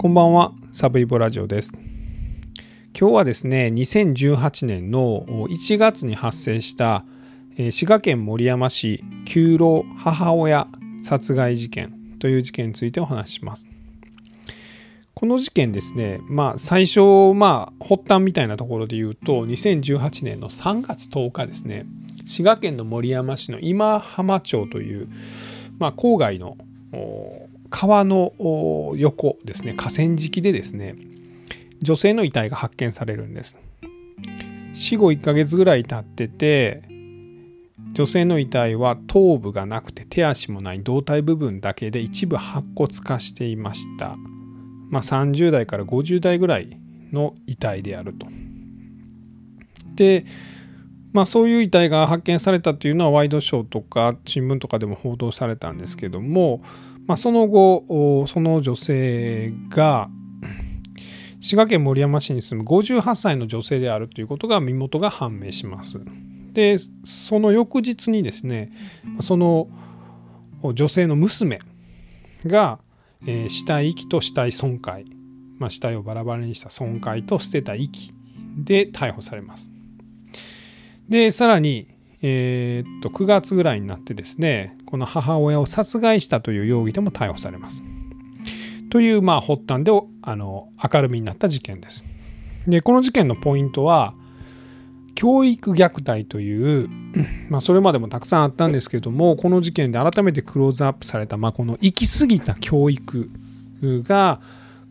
こんばんは、サブイボラジオです。今日はですね、2018年の1月に発生した滋賀県守山市旧老母親殺害事件という事件についてお話しします。この事件ですね、まあ最初、まあ発端みたいなところで言うと、2018年の3月10日ですね、滋賀県の守山市の今浜町という、まあ、郊外の川の横ですね河川敷でですね女性の遺体が発見されるんです。死後1ヶ月ぐらい経ってて女性の遺体は頭部がなくて手足もない胴体部分だけで一部白骨化していました。まあ30代から50代ぐらいの遺体であると。でまあそういう遺体が発見されたというのはワイドショーとか新聞とかでも報道されたんですけどもまあ、その後その女性が滋賀県守山市に住む58歳の女性であるということが身元が判明します。でその翌日にですねその女性の娘が、えー、死体遺棄と死体損壊、まあ、死体をバラバラにした損壊と捨てた遺棄で逮捕されます。でさらにえー、っと9月ぐらいになってですねこの母親を殺害したという容疑でも逮捕されます。というまあ発端であの明るみになった事件です。でこの事件のポイントは教育虐待という、まあ、それまでもたくさんあったんですけれどもこの事件で改めてクローズアップされた、まあ、この行き過ぎた教育が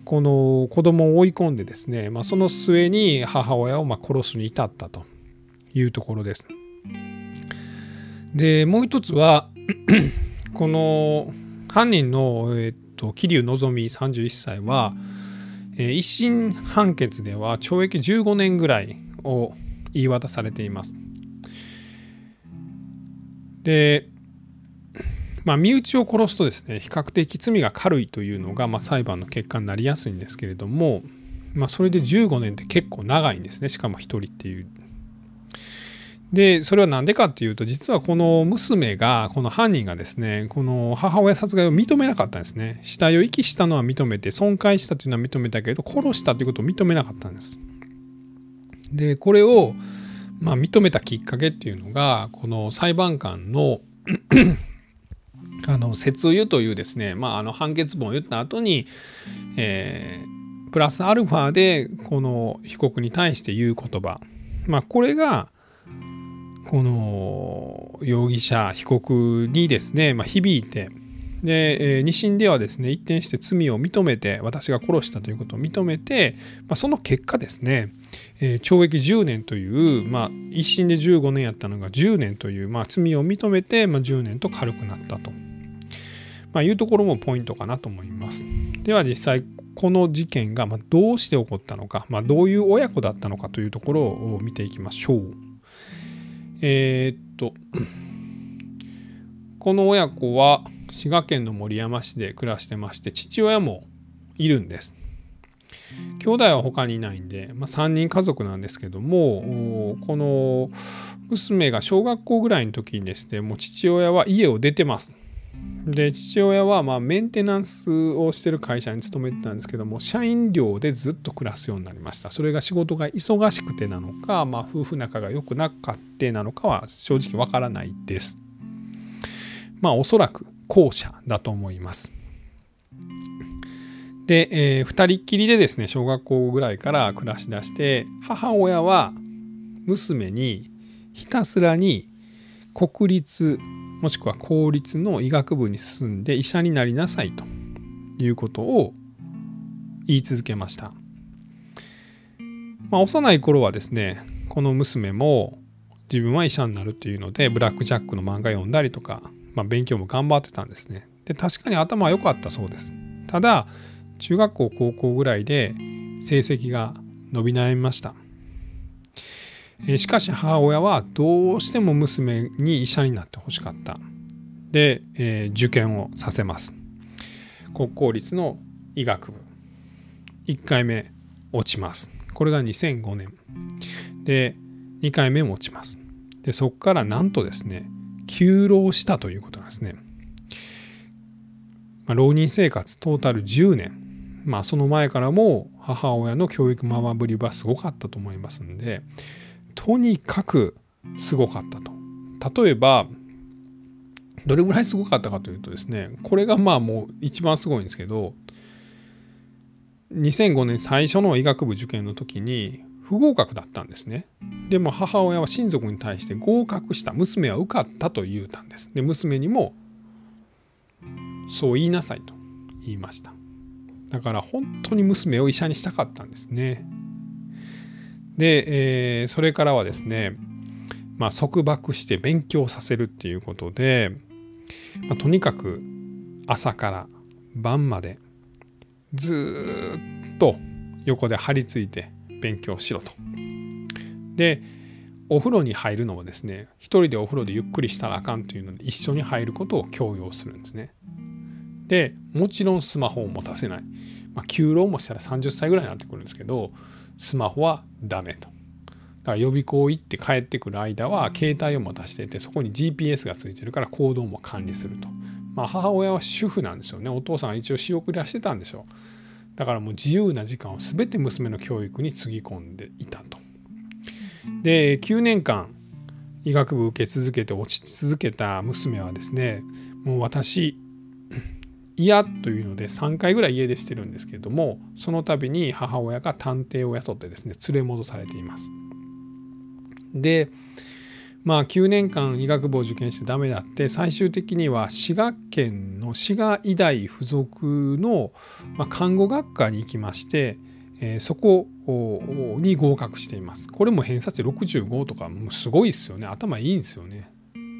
この子供を追い込んでですね、まあ、その末に母親をま殺すに至ったというところです。でもう一つは この犯人の、えっと、桐生希美31歳は、えー、一審判決では懲役15年ぐらいを言い渡されています。でまあ、身内を殺すとですね比較的罪が軽いというのが、まあ、裁判の結果になりやすいんですけれども、まあ、それで15年って結構長いんですねしかも1人っていうでそれは何でかっていうと実はこの娘がこの犯人がですねこの母親殺害を認めなかったんですね。死体を遺棄したのは認めて損壊したというのは認めたけど殺したということを認めなかったんです。でこれをまあ認めたきっかけっていうのがこの裁判官の あの節油というですね、まあ、あの判決文を言った後に、えー、プラスアルファでこの被告に対して言う言葉、まあ、これがこの容疑者被告にですね、まあ、響いてで、えー、2審ではですね一転して罪を認めて私が殺したということを認めて、まあ、その結果ですね、えー、懲役10年という、まあ、1審で15年やったのが10年という、まあ、罪を認めて、まあ、10年と軽くなったと、まあ、いうところもポイントかなと思います。では実際この事件がどうして起こったのか、まあ、どういう親子だったのかというところを見ていきましょう。えー、っとこの親子は滋賀県の守山市で暮らしてまして父親もいるんです。兄弟は他にいないんで、まあ、3人家族なんですけどもこの娘が小学校ぐらいの時にですねもう父親は家を出てます。で父親はまメンテナンスをしてる会社に勤めてたんですけども社員寮でずっと暮らすようになりました。それが仕事が忙しくてなのか、まあ、夫婦仲が良くなかってなのかは正直わからないです。まあおそらく後者だと思います。で、えー、2人っきりでですね小学校ぐらいから暮らしだして母親は娘にひたすらに国立もしくは公立の医学部に進んで医者になりなさいということを言い続けました。まあ、幼い頃はですねこの娘も自分は医者になるというのでブラック・ジャックの漫画読んだりとか、まあ、勉強も頑張ってたんですね。で確かに頭は良かったそうです。ただ中学校高校ぐらいで成績が伸び悩みました。しかし母親はどうしても娘に医者になってほしかった。で、えー、受験をさせます。国公立の医学部。1回目落ちます。これが2005年。で、2回目も落ちます。で、そこからなんとですね、休労したということなんですね。まあ、浪人生活トータル10年。まあその前からも母親の教育ママぶりはすごかったと思いますんでとにかくすごかったと。例えばどれぐらいすごかったかというとですねこれがまあもう一番すごいんですけど2005年最初の医学部受験の時に不合格だったんですね。でも母親は親族に対して合格した娘は受かったと言うたんです。で娘にもそう言いなさいと言いました。だから本当に娘を医者にしたかったんですね。で、えー、それからはですねまあ束縛して勉強させるっていうことで、まあ、とにかく朝から晩までずっと横で張り付いて勉強しろと。でお風呂に入るのもですね一人でお風呂でゆっくりしたらあかんというので一緒に入ることを強要するんですね。でもちろんスマホを持たせない。まあ、休労もしたら30歳ぐらいになってくるんですけどスマホはダメと。だから予備校行って帰ってくる間は携帯を持たせててそこに GPS がついてるから行動も管理すると。まあ母親は主婦なんですよね。お父さんは一応仕送りはしてたんでしょう。だからもう自由な時間を全て娘の教育につぎ込んでいたと。で9年間医学部受け続けて落ち続けた娘はですねもう私嫌というので3回ぐらい家出してるんですけれどもその度に母親が探偵を雇ってですね連れ戻されています。でまあ9年間医学部を受験してダメだって最終的には滋賀県の滋賀医大附属の、看護学科に行きまして、そこに合格しています。これも偏差値65とかもうすごいですよね頭いいんですよね。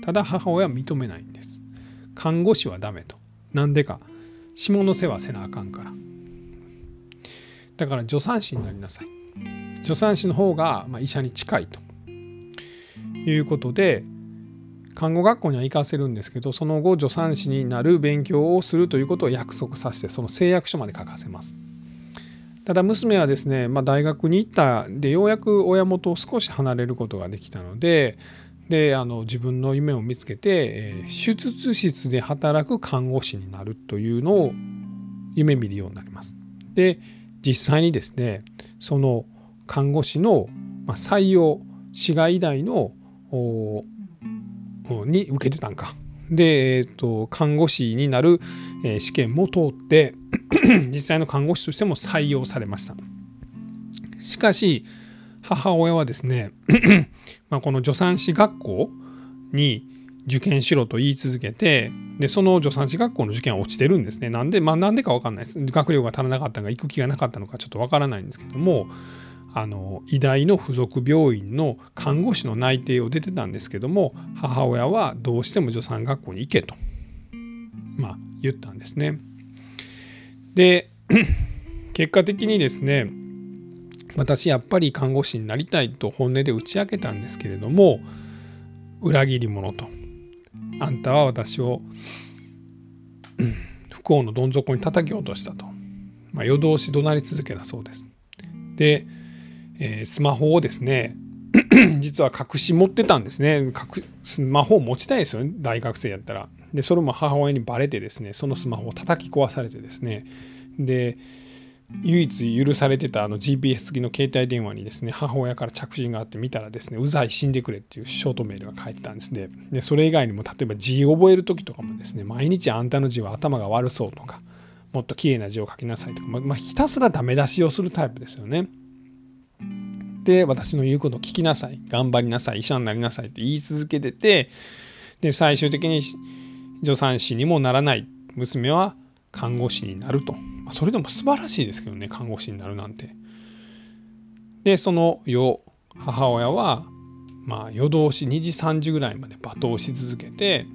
ただ母親は認めないんです。看護師はダメと。なんでか。下の世話せなあかんから。だから助産師になりなさい。助産師の方が、まあ、医者に近いと。いうことで看護学校には行かせるんですけどその後助産師になる勉強をするということを約束させてその誓約書まで書かせます。ただ娘はですね、まあ、大学に行ったでようやく親元を少し離れることができたのでであの自分の夢を見つけて、え、手術室で働く看護師になるというのを夢見るようになります。で実際にですねその看護師の採用市外医大のに受けてたんか。で、えーと、看護師になる、え、試験も通って 実際の看護師としても採用されました。しかし母親はですね まこの助産師学校に受験しろと言い続けてでその助産師学校の受験は落ちてるんですねなんでまあなんでか分かんないです学力が足らなかったのか行く気がなかったのかちょっと分からないんですけどもあの医大の附属病院の看護師の内定を出てたんですけども母親はどうしても助産学校に行けとまあ言ったんですね。で 結果的にですね私やっぱり看護師になりたいと本音で打ち明けたんですけれども裏切り者と。あんたは私を不幸のどん底に叩き落としたと、まあ、夜通し怒鳴り続けたそうです。で、えー、スマホをですね 実は隠し持ってたんですね。スマホを持ちたいですよね。大学生やったら。でそれも母親にバレてですねそのスマホを叩き壊されてですね。で唯一許されてたあの GPS 付きの携帯電話にですね母親から着信があって見たらですねうざい死んでくれっていうショートメールが返ってたんです。ねでそれ以外にも例えば字を覚える時とかもですね毎日あんたの字は頭が悪そうとかもっと綺麗な字を書きなさいとか、まあ、ひたすらダメ出しをするタイプですよね。で私の言うことを聞きなさい頑張りなさい医者になりなさいと言い続けててで最終的に助産師にもならない娘は看護師になると。まあ、それでも素晴らしいですけどね看護師になるなんて。でその夜母親は、まあ、夜通し2時3時ぐらいまで罵倒し続けて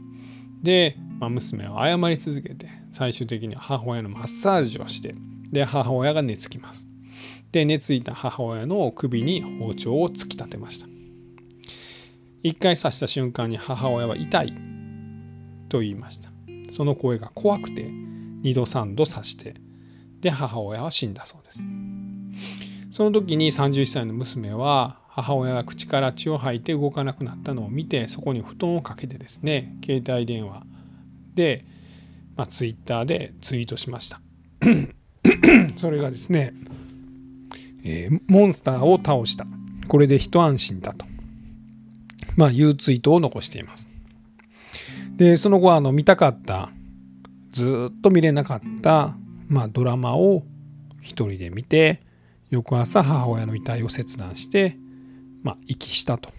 で、まあ、娘は謝り続けて最終的には母親のマッサージをしてで母親が寝つきます。で寝ついた母親の首に包丁を突き立てました。一回刺した瞬間に母親は痛いと言いました。その声が怖くて2度3度刺してで母親は死んだそうです。その時に31歳の娘は母親が口から血を吐いて動かなくなったのを見てそこに布団をかけてですね携帯電話で、まあ、ツイッターでツイートしました。それがですね、えー、モンスターを倒した。これで一安心だと、まあ、いうツイートを残しています。でその後あの見たかったずっと見れなかった、まあ、ドラマを一人で見て翌朝母親の遺体を切断して、まあ、遺棄したと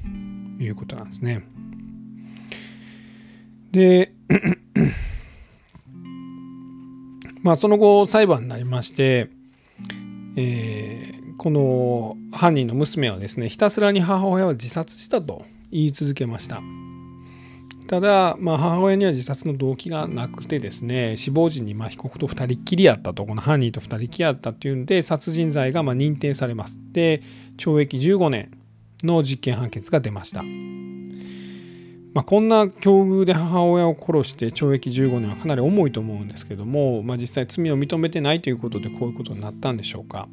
いうことなんですね。で まあその後裁判になりまして、えー、この犯人の娘はですねひたすらに母親は自殺したと言い続けました。ただ、まあ、母親には自殺の動機がなくてですね死亡時にま被告と2人っきりやったとこの犯人と2人きりやったっていうんで殺人罪がま認定されます。で懲役15年の実刑判決が出ました、まあ、こんな境遇で母親を殺して懲役15年はかなり重いと思うんですけども、まあ、実際罪を認めてないということでこういうことになったんでしょうか。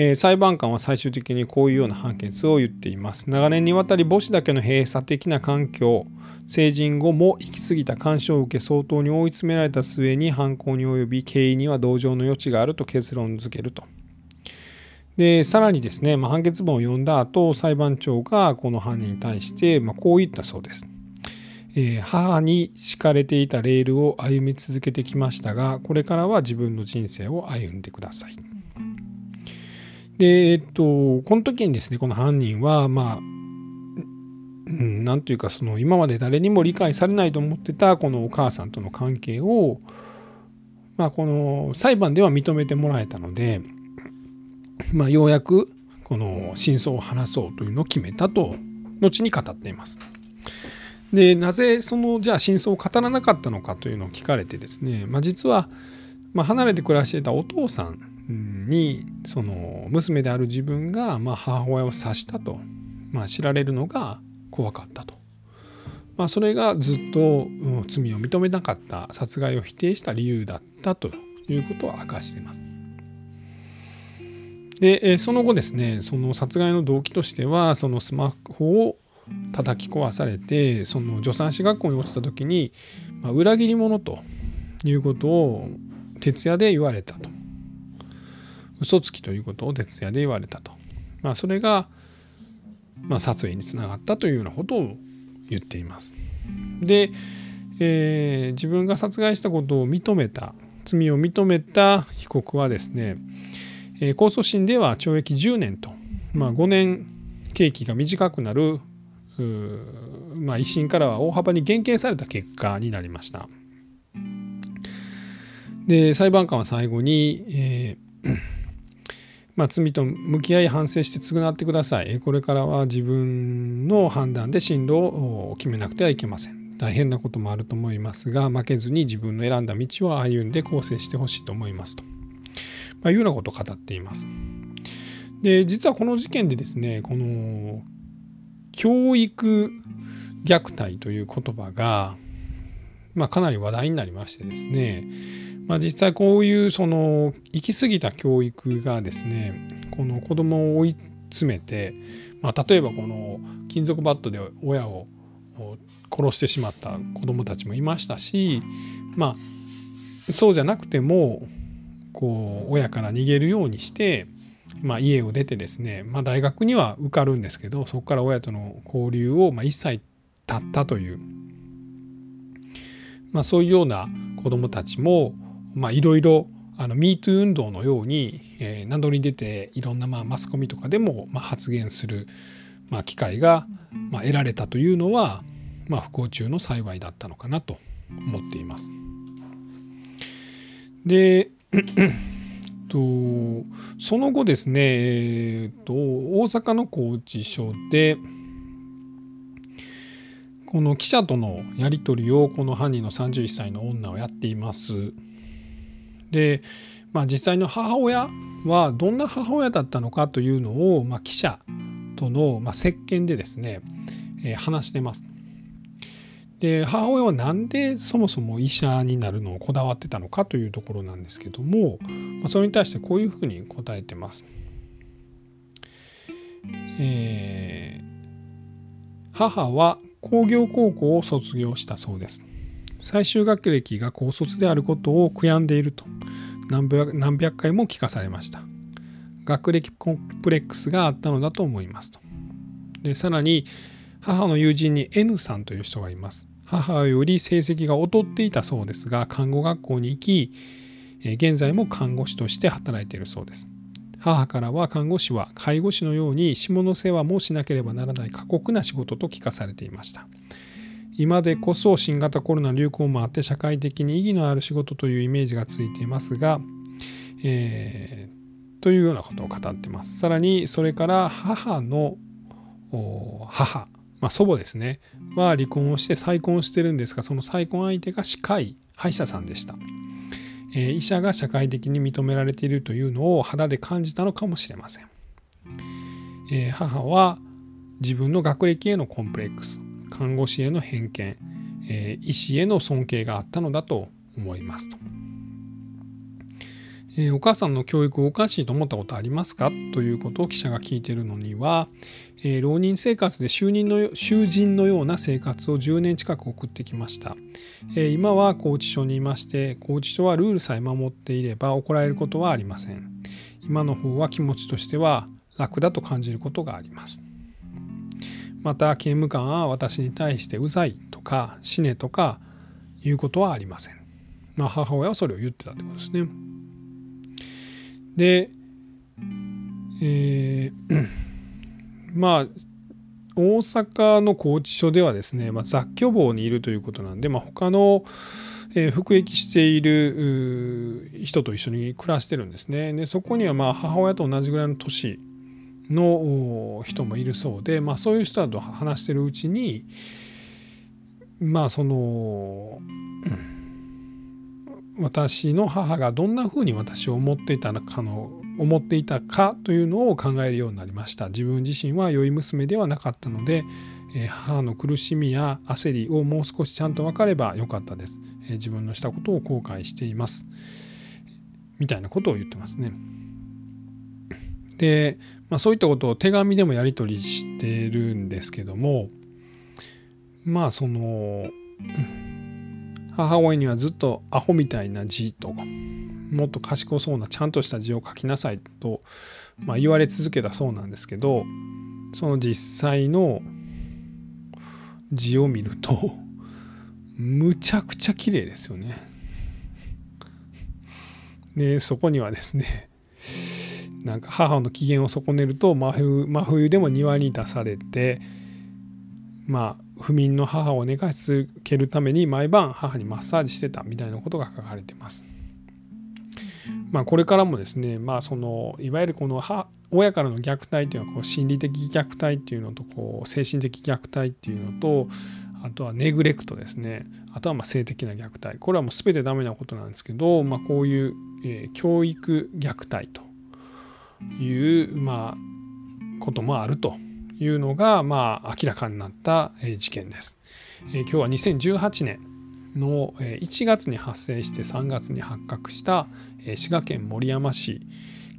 えー、裁判官は最終的にこういうような判決を言っています。長年にわたり母子だけの閉鎖的な環境、成人後も行き過ぎた干渉を受け相当に追い詰められた末に犯行に及び経緯には同情の余地があると結論付けると。でさらにですね、まあ、判決文を読んだ後裁判長がこの犯人に対して、まあ、こう言ったそうです。えー、母に敷かれていたレールを歩み続けてきましたがこれからは自分の人生を歩んでください。で、えっと、この時にですね、この犯人は、まあ、うん、なんというか、その今まで誰にも理解されないと思ってたこのお母さんとの関係を、まあ、この裁判では認めてもらえたので、まあ、ようやくこの真相を話そうというのを決めたと、後に語っています。で、なぜその、じゃあ真相を語らなかったのかというのを聞かれてですね、まあ、実は、まあ、離れて暮らしていたお父さんにその娘である自分がま母親を刺したと、まあ、知られるのが怖かったと、まあ、それがずっと罪を認めなかった殺害を否定した理由だったと。いうことを明かしています。でその後ですねその殺害の動機としてはそのスマホを叩き壊されてその助産師学校に落ちた時に、まあ、裏切り者ということを徹夜で言われたと。嘘つきということを徹夜で言われたと、まあ、それが、まあ、殺意につながったというようなことを言っています。で、えー、自分が殺害したことを認めた罪を認めた被告はですね、えー、控訴審では懲役10年と、まあ、5年刑期が短くなるまあ、一審からは大幅に減刑された結果になりました。で裁判官は最後に、えーまあ、罪と向き合い反省して償ってください。これからは自分の判断で進路を決めなくてはいけません。大変なこともあると思いますが、負けずに自分の選んだ道を歩んで構成してほしいと思いますと、まあ、いうようなことを語っています。で、実はこの事件でですね、この教育虐待という言葉が、まあ、かなり話題になりましてですね、まあ、実際こういうその行き過ぎた教育がですねこの子供を追い詰めて、まあ、例えばこの金属バットで親を殺してしまった子供たちもいましたしまあそうじゃなくてもこう親から逃げるようにして、まあ、家を出てですね、まあ、大学には受かるんですけどそこから親との交流をまあ一切断ったという、まあ、そういうような子供たちもいろいろあの MeToo 運動のように、えー、名乗り出ていろんなまあマスコミとかでもまあ発言する、まあ、機会がまあ得られたというのは、まあ、不幸中の幸いだったのかなと思っています。でとその後ですね、えーと、大阪の拘置所でこの記者とのやり取りをこの犯人の31歳の女はやっています。で、まあ、実際の母親はどんな母親だったのかというのを、まあ、記者との、まあ、接見でですね、えー、話してます。で母親は何でそもそも医者になるのをこだわってたのかというところなんですけども、まあ、それに対してこういうふうに答えてます。えー、母は工業高校を卒業したそうです。最終学歴が高卒であることを悔やんでいると。何百回も聞かされました。学歴コンプレックスがあったのだと思いますと。でさらに母の友人に N さんという人がいます。母より成績が劣っていたそうですが看護学校に行き現在も看護師として働いているそうです。母からは看護師は介護士のように下の世話もしなければならない過酷な仕事と聞かされていました。今でこそ新型コロナ流行もあって社会的に意義のある仕事というイメージがついていますが、えー、というようなことを語ってます。さらにそれから母の母、まあ、祖母ですね。は離婚をして再婚してるんですがその再婚相手が歯科医歯医者さんでした。え医者が社会的に認められているというのを肌で感じたのかもしれません、え母は自分の学歴へのコンプレックス。看護師への偏見、え医師への尊敬があったのだと思いますと、えお母さんの教育をおかしいと思ったことありますか？ということを記者が聞いているのには、え浪人生活で囚人の囚人のような生活を10年近く送ってきました、え今は拘置所にいまして拘置所はルールさえ守っていれば怒られることはありません。今の方は気持ちとしては楽だと感じることがあります。また刑務官は私に対してうざいとか死ねとかいうことはありませんまあ母親はそれを言ってたってことですねでえーまあ大阪の拘置所ではですね、まあ、雑居房にいるということなんで、まあ、他の、えー、服役している人と一緒に暮らしてるんですね。でそこにはまあ母親と同じぐらいの年の人もいるそうで、まあ、そういう人だと話してるうちにまあその、私の母がどんなふうに私を思っていたのかの思っていたかというのを考えるようになりました。自分自身は良い娘ではなかったので母の苦しみや焦りをもう少しちゃんと分かればよかったです。自分のしたことを後悔しています。みたいなことを言ってますね。で、まあ、そういったことを手紙でもやり取りしてるんですけどもまあその母親にはずっとアホみたいな字ともっと賢そうなちゃんとした字を書きなさいと、まあ、言われ続けたそうなんですけどその実際の字を見るとむちゃくちゃ綺麗ですよね。でそこにはですねなんか母の機嫌を損ねると真冬真冬でも庭に出されてまあ不眠の母を寝かし続けるために毎晩母にマッサージしてたみたいなことが書かれてます。まあ、これからもですね、まあ、そのいわゆるこの親からの虐待というのはこう心理的虐待っていうのとこう精神的虐待っていうのとあとはネグレクトですねあとはま性的な虐待これはもう全てダメなことなんですけど、まあ、こういう、えー、教育虐待という、まあ、こともあるというのが、まあ、明らかになった事件です。え、今日は2018年の1月に発生して3月に発覚した滋賀県守山市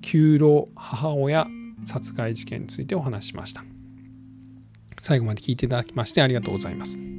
旧老母親殺害事件についてお話しました。最後まで聞いていただきましてありがとうございます。